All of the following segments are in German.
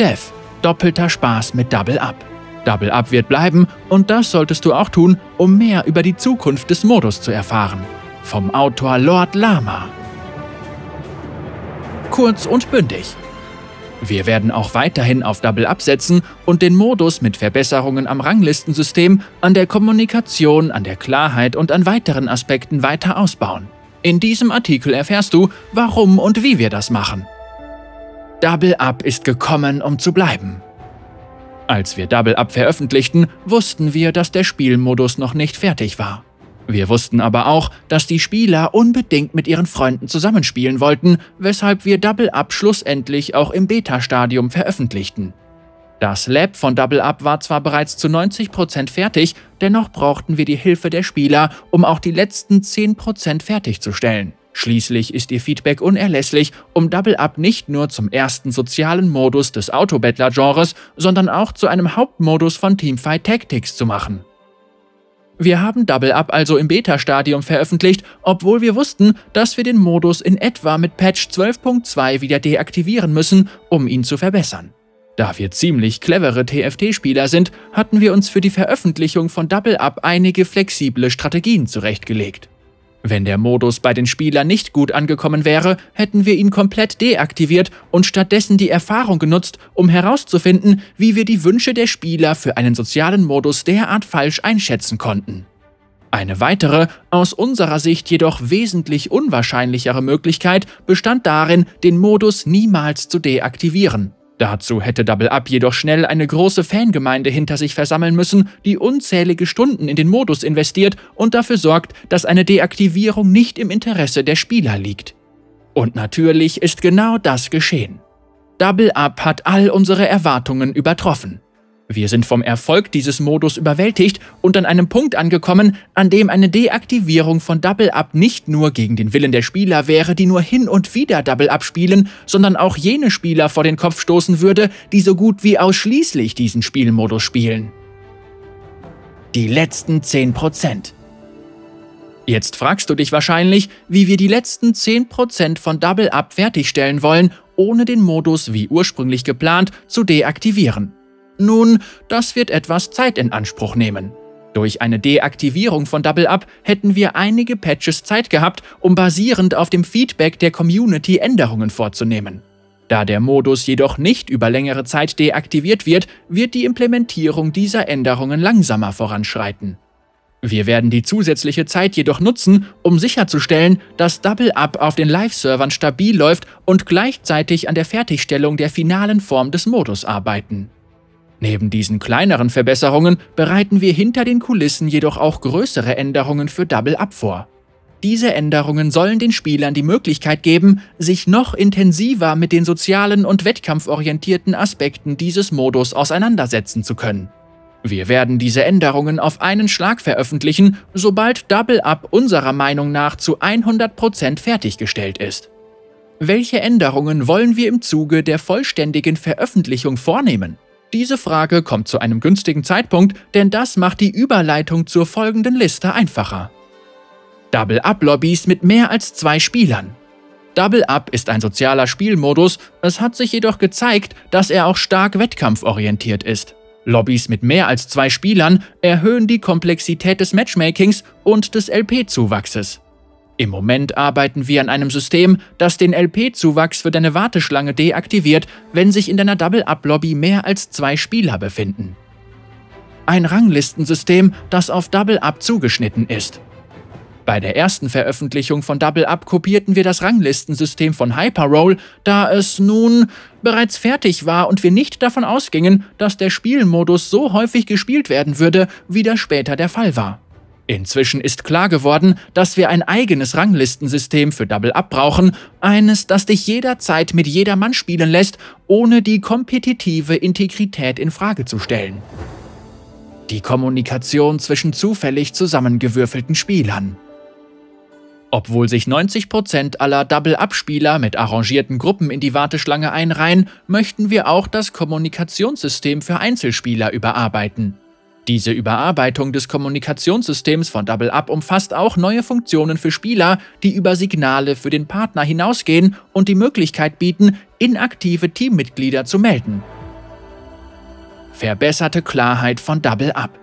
Dev, doppelter Spaß mit Double Up. Double Up wird bleiben und das solltest du auch tun, um mehr über die Zukunft des Modus zu erfahren. Vom Autor Lord Lama. Kurz und bündig. Wir werden auch weiterhin auf Double Up setzen und den Modus mit Verbesserungen am Ranglistensystem, an der Kommunikation, an der Klarheit und an weiteren Aspekten weiter ausbauen. In diesem Artikel erfährst du, warum und wie wir das machen. Double Up ist gekommen, um zu bleiben. Als wir Double Up veröffentlichten, wussten wir, dass der Spielmodus noch nicht fertig war. Wir wussten aber auch, dass die Spieler unbedingt mit ihren Freunden zusammenspielen wollten, weshalb wir Double Up schlussendlich auch im Beta-Stadium veröffentlichten. Das Lab von Double Up war zwar bereits zu 90% fertig, dennoch brauchten wir die Hilfe der Spieler, um auch die letzten 10% fertigzustellen. Schließlich ist ihr Feedback unerlässlich, um Double Up nicht nur zum ersten sozialen Modus des Autobattler-Genres, sondern auch zu einem Hauptmodus von Teamfight Tactics zu machen. Wir haben Double Up also im Beta-Stadium veröffentlicht, obwohl wir wussten, dass wir den Modus in etwa mit Patch 12.2 wieder deaktivieren müssen, um ihn zu verbessern. Da wir ziemlich clevere TFT-Spieler sind, hatten wir uns für die Veröffentlichung von Double Up einige flexible Strategien zurechtgelegt. Wenn der Modus bei den Spielern nicht gut angekommen wäre, hätten wir ihn komplett deaktiviert und stattdessen die Erfahrung genutzt, um herauszufinden, wie wir die Wünsche der Spieler für einen sozialen Modus derart falsch einschätzen konnten. Eine weitere, aus unserer Sicht jedoch wesentlich unwahrscheinlichere Möglichkeit bestand darin, den Modus niemals zu deaktivieren. Dazu hätte Double Up jedoch schnell eine große Fangemeinde hinter sich versammeln müssen, die unzählige Stunden in den Modus investiert und dafür sorgt, dass eine Deaktivierung nicht im Interesse der Spieler liegt. Und natürlich ist genau das geschehen. Double Up hat all unsere Erwartungen übertroffen. Wir sind vom Erfolg dieses Modus überwältigt und an einem Punkt angekommen, an dem eine Deaktivierung von Double Up nicht nur gegen den Willen der Spieler wäre, die nur hin und wieder Double Up spielen, sondern auch jene Spieler vor den Kopf stoßen würde, die so gut wie ausschließlich diesen Spielmodus spielen. Die letzten 10%. Jetzt fragst du dich wahrscheinlich, wie wir die letzten 10% von Double Up fertigstellen wollen, ohne den Modus wie ursprünglich geplant zu deaktivieren. Nun, das wird etwas Zeit in Anspruch nehmen. Durch eine Deaktivierung von Double Up hätten wir einige Patches Zeit gehabt, um basierend auf dem Feedback der Community Änderungen vorzunehmen. Da der Modus jedoch nicht über längere Zeit deaktiviert wird, wird die Implementierung dieser Änderungen langsamer voranschreiten. Wir werden die zusätzliche Zeit jedoch nutzen, um sicherzustellen, dass Double Up auf den Live-Servern stabil läuft und gleichzeitig an der Fertigstellung der finalen Form des Modus arbeiten. Neben diesen kleineren Verbesserungen bereiten wir hinter den Kulissen jedoch auch größere Änderungen für Double Up vor. Diese Änderungen sollen den Spielern die Möglichkeit geben, sich noch intensiver mit den sozialen und wettkampforientierten Aspekten dieses Modus auseinandersetzen zu können. Wir werden diese Änderungen auf einen Schlag veröffentlichen, sobald Double Up unserer Meinung nach zu 100% fertiggestellt ist. Welche Änderungen wollen wir im Zuge der vollständigen Veröffentlichung vornehmen? Diese Frage kommt zu einem günstigen Zeitpunkt, denn das macht die Überleitung zur folgenden Liste einfacher. Double-Up-Lobbys mit mehr als zwei Spielern. Double-Up ist ein sozialer Spielmodus, es hat sich jedoch gezeigt, dass er auch stark wettkampforientiert ist. Lobbys mit mehr als zwei Spielern erhöhen die Komplexität des Matchmakings und des LP-Zuwachses. Im Moment arbeiten wir an einem System, das den LP-Zuwachs für deine Warteschlange deaktiviert, wenn sich in deiner Double-Up-Lobby mehr als zwei Spieler befinden. Ein Ranglistensystem, das auf Double-Up zugeschnitten ist. Bei der ersten Veröffentlichung von Double Up kopierten wir das Ranglistensystem von Hyperroll, da es nun bereits fertig war und wir nicht davon ausgingen, dass der Spielmodus so häufig gespielt werden würde, wie das später der Fall war. Inzwischen ist klar geworden, dass wir ein eigenes Ranglistensystem für Double Up brauchen, eines, das dich jederzeit mit jedermann spielen lässt, ohne die kompetitive Integrität in Frage zu stellen. Die Kommunikation zwischen zufällig zusammengewürfelten Spielern. Obwohl sich 90% aller Double-Up-Spieler mit arrangierten Gruppen in die Warteschlange einreihen, möchten wir auch das Kommunikationssystem für Einzelspieler überarbeiten. Diese Überarbeitung des Kommunikationssystems von Double Up umfasst auch neue Funktionen für Spieler, die über Signale für den Partner hinausgehen und die Möglichkeit bieten, inaktive Teammitglieder zu melden. Verbesserte Klarheit von Double Up.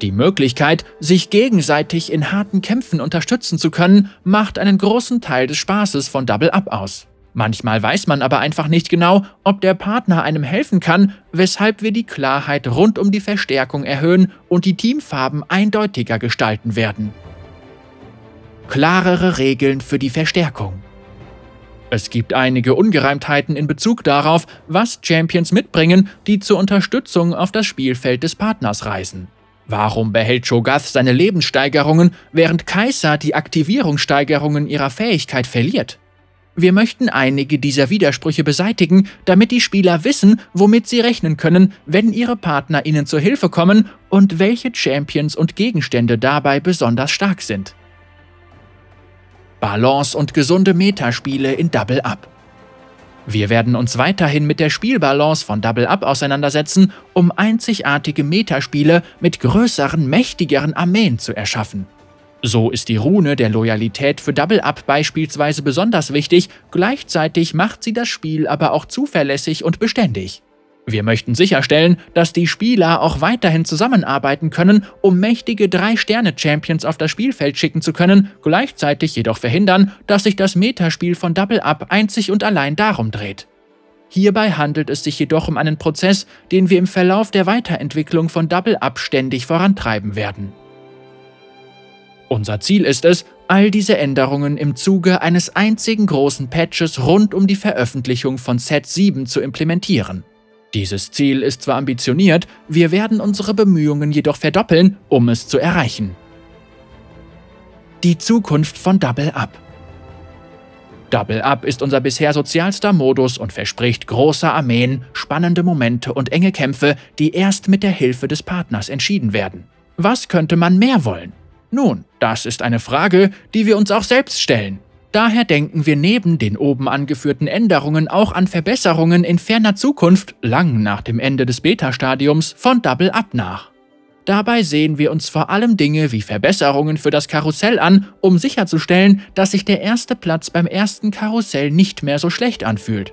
Die Möglichkeit, sich gegenseitig in harten Kämpfen unterstützen zu können, macht einen großen Teil des Spaßes von Double Up aus. Manchmal weiß man aber einfach nicht genau, ob der Partner einem helfen kann, weshalb wir die Klarheit rund um die Verstärkung erhöhen und die Teamfarben eindeutiger gestalten werden. Klarere Regeln für die Verstärkung. Es gibt einige Ungereimtheiten in Bezug darauf, was Champions mitbringen, die zur Unterstützung auf das Spielfeld des Partners reisen. Warum behält Cho'Gath seine Lebenssteigerungen, während Kai'Sa die Aktivierungssteigerungen ihrer Fähigkeit verliert? Wir möchten einige dieser Widersprüche beseitigen, damit die Spieler wissen, womit sie rechnen können, wenn ihre Partner ihnen zur Hilfe kommen und welche Champions und Gegenstände dabei besonders stark sind. Balance und gesunde Metaspiele in Double Up. Wir werden uns weiterhin mit der Spielbalance von Double Up auseinandersetzen, um einzigartige Metaspiele mit größeren, mächtigeren Armeen zu erschaffen. So ist die Rune der Loyalität für Double Up beispielsweise besonders wichtig, gleichzeitig macht sie das Spiel aber auch zuverlässig und beständig. Wir möchten sicherstellen, dass die Spieler auch weiterhin zusammenarbeiten können, um mächtige 3-Sterne-Champions auf das Spielfeld schicken zu können, gleichzeitig jedoch verhindern, dass sich das Metaspiel von Double Up einzig und allein darum dreht. Hierbei handelt es sich jedoch um einen Prozess, den wir im Verlauf der Weiterentwicklung von Double Up ständig vorantreiben werden. Unser Ziel ist es, all diese Änderungen im Zuge eines einzigen großen Patches rund um die Veröffentlichung von Set 7 zu implementieren. Dieses Ziel ist zwar ambitioniert, wir werden unsere Bemühungen jedoch verdoppeln, um es zu erreichen. Die Zukunft von Double Up Double Up ist unser bisher sozialster Modus und verspricht große Armeen, spannende Momente und enge Kämpfe, die erst mit der Hilfe des Partners entschieden werden. Was könnte man mehr wollen? Nun, das ist eine Frage, die wir uns auch selbst stellen. Daher denken wir neben den oben angeführten Änderungen auch an Verbesserungen in ferner Zukunft, lang nach dem Ende des Beta-Stadiums, von Double Up nach. Dabei sehen wir uns vor allem Dinge wie Verbesserungen für das Karussell an, um sicherzustellen, dass sich der erste Platz beim ersten Karussell nicht mehr so schlecht anfühlt.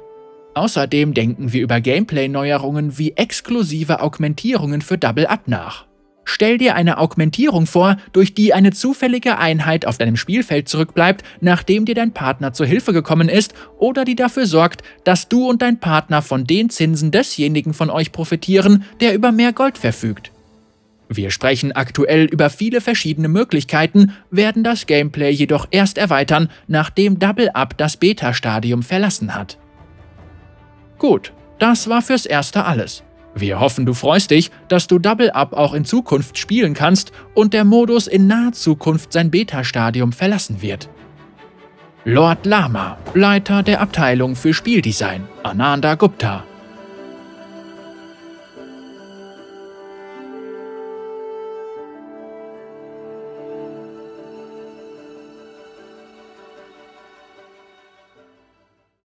Außerdem denken wir über Gameplay-Neuerungen wie exklusive Augmentierungen für Double Up nach. Stell dir eine Augmentierung vor, durch die eine zufällige Einheit auf deinem Spielfeld zurückbleibt, nachdem dir dein Partner zur Hilfe gekommen ist, oder die dafür sorgt, dass du und dein Partner von den Zinsen desjenigen von euch profitieren, der über mehr Gold verfügt. Wir sprechen aktuell über viele verschiedene Möglichkeiten, werden das Gameplay jedoch erst erweitern, nachdem Double Up das Beta-Stadium verlassen hat. Gut, das war fürs Erste alles. Wir hoffen, du freust dich, dass du Double Up auch in Zukunft spielen kannst und der Modus in naher Zukunft sein Beta-Stadium verlassen wird. Lord Lama, Leiter der Abteilung für Spieldesign, Ananda Gupta.